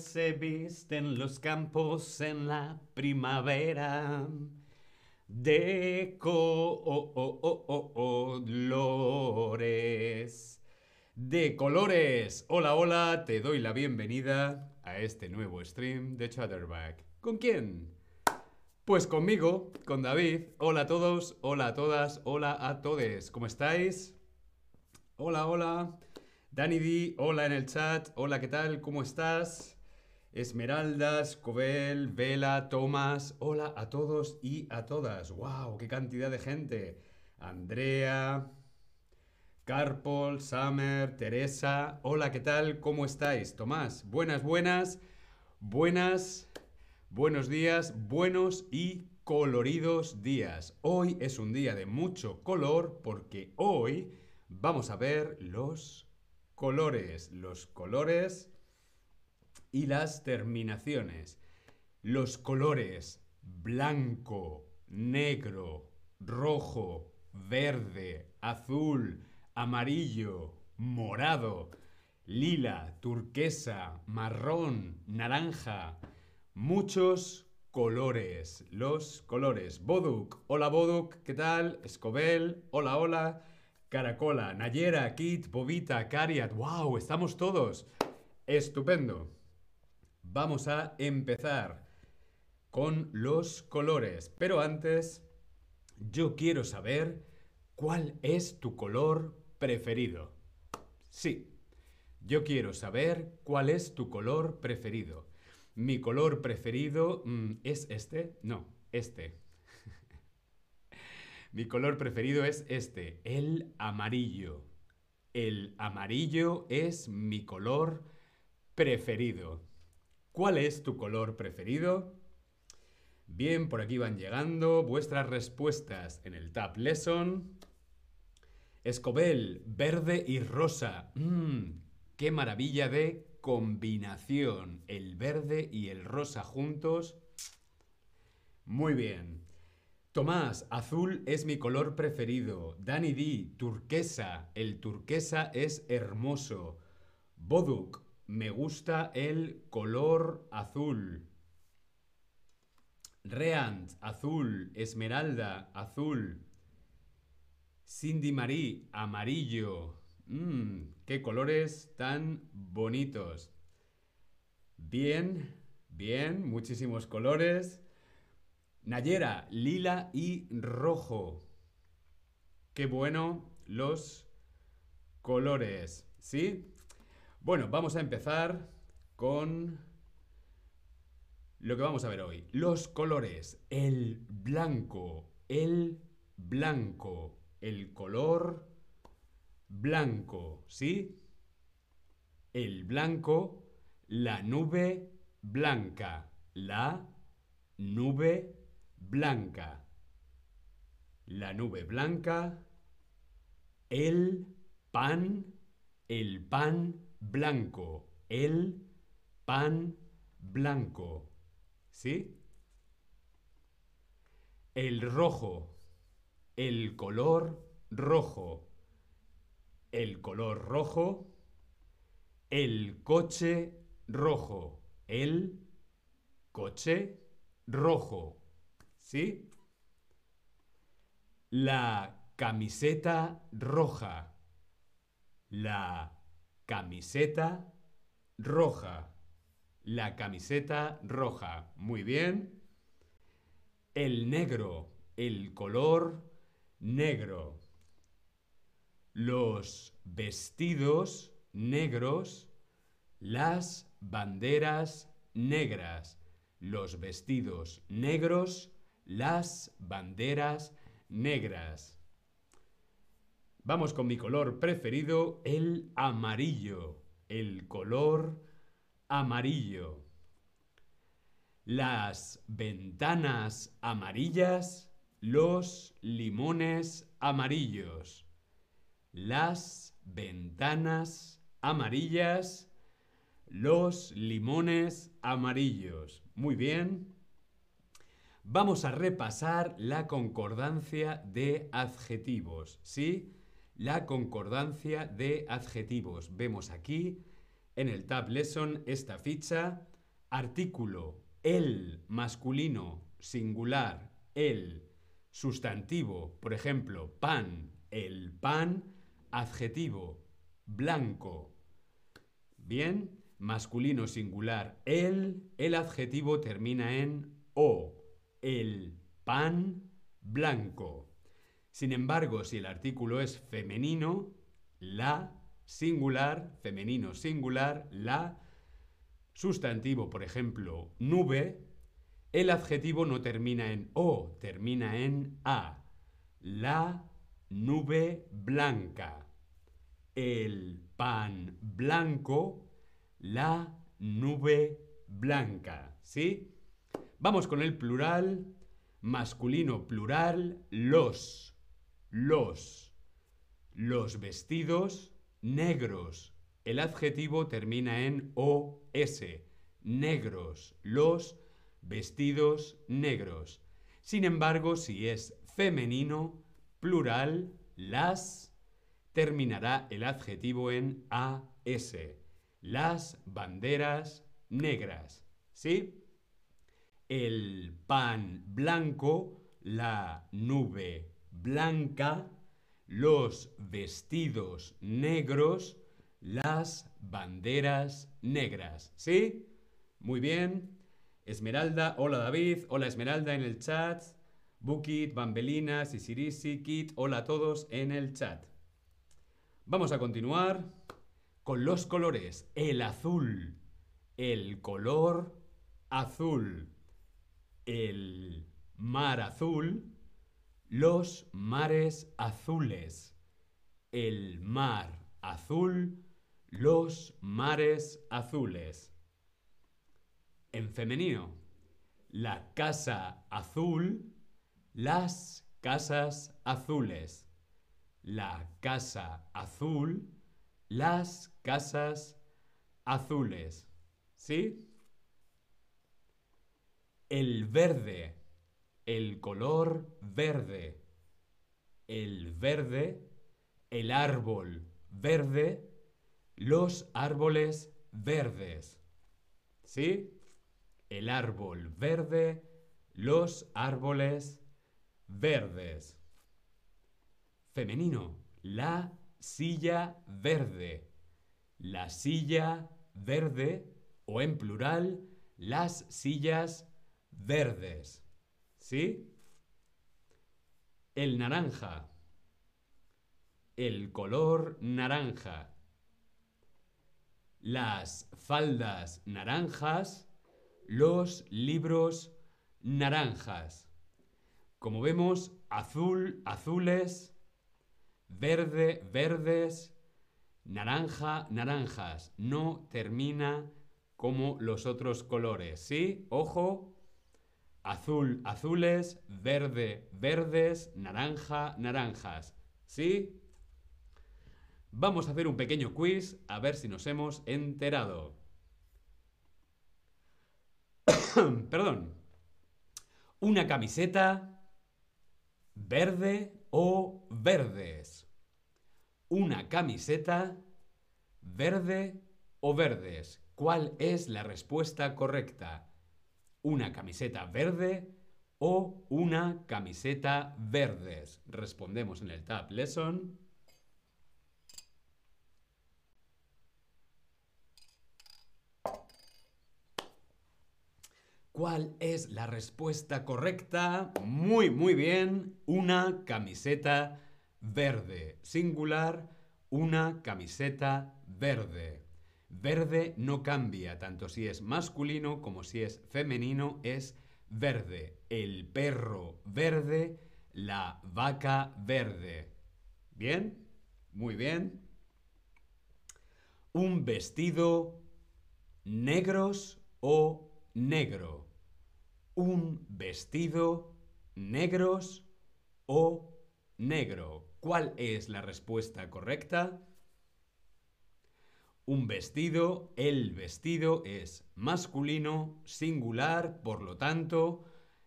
se visten los campos en la primavera de colores. De colores. Hola, hola, te doy la bienvenida a este nuevo stream de Chatterback. ¿Con quién? Pues conmigo, con David. Hola a todos, hola a todas, hola a todes. ¿Cómo estáis? Hola, hola. Dani D, hola en el chat. Hola, ¿qué tal? ¿Cómo estás? Esmeralda, Escobel, Vela, Tomás. Hola a todos y a todas. ¡Wow! ¡Qué cantidad de gente! Andrea, Carpol, Summer, Teresa. Hola, ¿qué tal? ¿Cómo estáis? Tomás, buenas, buenas. Buenas, buenos días, buenos y coloridos días. Hoy es un día de mucho color porque hoy vamos a ver los colores, los colores y las terminaciones. Los colores blanco, negro, rojo, verde, azul, amarillo, morado, lila, turquesa, marrón, naranja. Muchos colores. Los colores. Boduk. Hola Boduk, ¿qué tal? Escobel. Hola, hola. Caracola, Nayera, Kit, Bobita, Cariat. ¡Wow! Estamos todos. Estupendo. Vamos a empezar con los colores. Pero antes, yo quiero saber cuál es tu color preferido. Sí, yo quiero saber cuál es tu color preferido. Mi color preferido mm, es este. No, este. Mi color preferido es este, el amarillo. El amarillo es mi color preferido. ¿Cuál es tu color preferido? Bien, por aquí van llegando vuestras respuestas en el Tab Lesson. Escobel, verde y rosa. Mmm, qué maravilla de combinación. El verde y el rosa juntos. Muy bien. Tomás, azul es mi color preferido. Danny D, turquesa. El turquesa es hermoso. Boduk, me gusta el color azul. Reant, azul. Esmeralda, azul. Cindy Marie, amarillo. Mmm, qué colores tan bonitos. Bien, bien, muchísimos colores. Nayera, lila y rojo. Qué bueno los colores, ¿sí? Bueno, vamos a empezar con lo que vamos a ver hoy. Los colores. El blanco, el blanco, el color blanco, ¿sí? El blanco, la nube blanca, la nube blanca. La nube blanca. El pan. El pan blanco. El pan blanco. ¿Sí? El rojo. El color rojo. El color rojo. El coche rojo. El coche rojo. ¿Sí? La camiseta roja. La camiseta roja. La camiseta roja. Muy bien. El negro. El color negro. Los vestidos negros. Las banderas negras. Los vestidos negros las banderas negras. Vamos con mi color preferido, el amarillo. El color amarillo. Las ventanas amarillas, los limones amarillos. Las ventanas amarillas, los limones amarillos. Muy bien. Vamos a repasar la concordancia de adjetivos, ¿sí? La concordancia de adjetivos. Vemos aquí en el Tab Lesson esta ficha. artículo, el masculino singular, el sustantivo, por ejemplo, pan, el pan, adjetivo, blanco. Bien, masculino singular, el, el adjetivo termina en o, el pan blanco. Sin embargo, si el artículo es femenino, la singular, femenino singular, la sustantivo, por ejemplo, nube, el adjetivo no termina en o, termina en a. La nube blanca. El pan blanco, la nube blanca. ¿Sí? Vamos con el plural, masculino plural, los, los, los vestidos negros. El adjetivo termina en OS, negros, los vestidos negros. Sin embargo, si es femenino, plural, las, terminará el adjetivo en AS, las banderas negras. ¿Sí? El pan blanco, la nube blanca, los vestidos negros, las banderas negras. ¿Sí? Muy bien. Esmeralda, hola David, hola Esmeralda en el chat. Bukit, Bambelina, Sisirisi, Kit, hola a todos en el chat. Vamos a continuar con los colores. El azul, el color azul, el mar azul, los mares azules, el mar azul, los mares azules. En femenino, la casa azul, las casas azules. La casa azul, las casas azules. ¿Sí? El verde, el color verde. El verde, el árbol verde, los árboles verdes. ¿Sí? El árbol verde, los árboles verdes. Femenino, la silla verde. La silla verde o en plural, las sillas verdes. ¿Sí? El naranja. El color naranja. Las faldas naranjas. Los libros naranjas. Como vemos, azul, azules, verde, verdes, naranja, naranjas. No termina como los otros colores, ¿sí? Ojo, azul, azules, verde, verdes, naranja, naranjas, ¿sí? Vamos a hacer un pequeño quiz a ver si nos hemos enterado. Perdón. Una camiseta verde o verdes. Una camiseta verde o verdes. ¿Cuál es la respuesta correcta? ¿Una camiseta verde o una camiseta verdes? Respondemos en el Tab Lesson. ¿Cuál es la respuesta correcta? Muy, muy bien. Una camiseta verde. Singular, una camiseta verde. Verde no cambia, tanto si es masculino como si es femenino, es verde. El perro verde, la vaca verde. ¿Bien? Muy bien. Un vestido negros o negro un vestido negros o negro. ¿Cuál es la respuesta correcta? Un vestido, el vestido es masculino, singular, por lo tanto,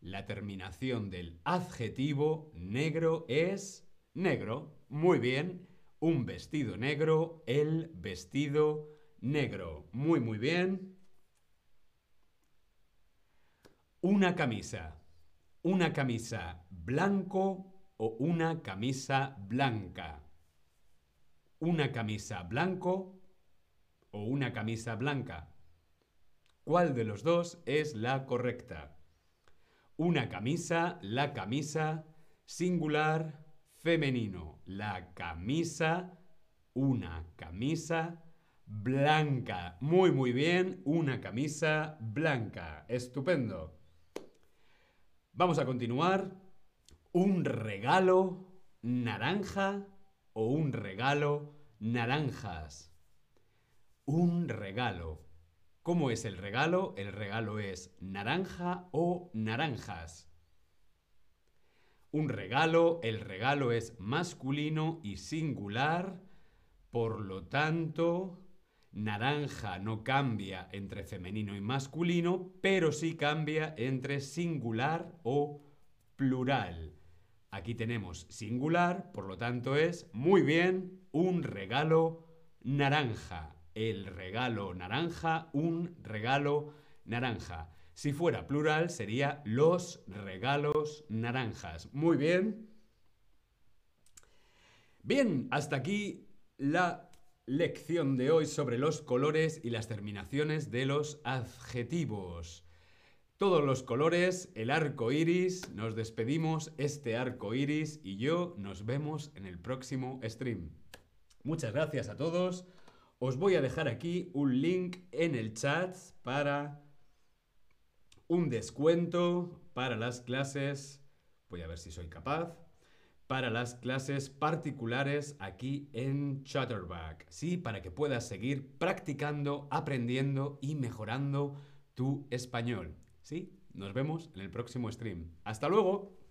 la terminación del adjetivo negro es negro. Muy bien, un vestido negro, el vestido negro. Muy, muy bien. Una camisa. Una camisa blanco o una camisa blanca. Una camisa blanco o una camisa blanca. ¿Cuál de los dos es la correcta? Una camisa, la camisa, singular, femenino. La camisa, una camisa blanca. Muy, muy bien, una camisa blanca. Estupendo. Vamos a continuar. Un regalo naranja o un regalo naranjas. Un regalo. ¿Cómo es el regalo? El regalo es naranja o naranjas. Un regalo, el regalo es masculino y singular, por lo tanto, naranja no cambia entre femenino y masculino, pero sí cambia entre singular o plural. Aquí tenemos singular, por lo tanto es, muy bien, un regalo naranja el regalo naranja, un regalo naranja. Si fuera plural sería los regalos naranjas. Muy bien. Bien, hasta aquí la lección de hoy sobre los colores y las terminaciones de los adjetivos. Todos los colores, el arco iris, nos despedimos, este arco iris y yo nos vemos en el próximo stream. Muchas gracias a todos. Os voy a dejar aquí un link en el chat para un descuento para las clases, voy a ver si soy capaz, para las clases particulares aquí en Chatterback. Sí, para que puedas seguir practicando, aprendiendo y mejorando tu español. Sí, nos vemos en el próximo stream. Hasta luego.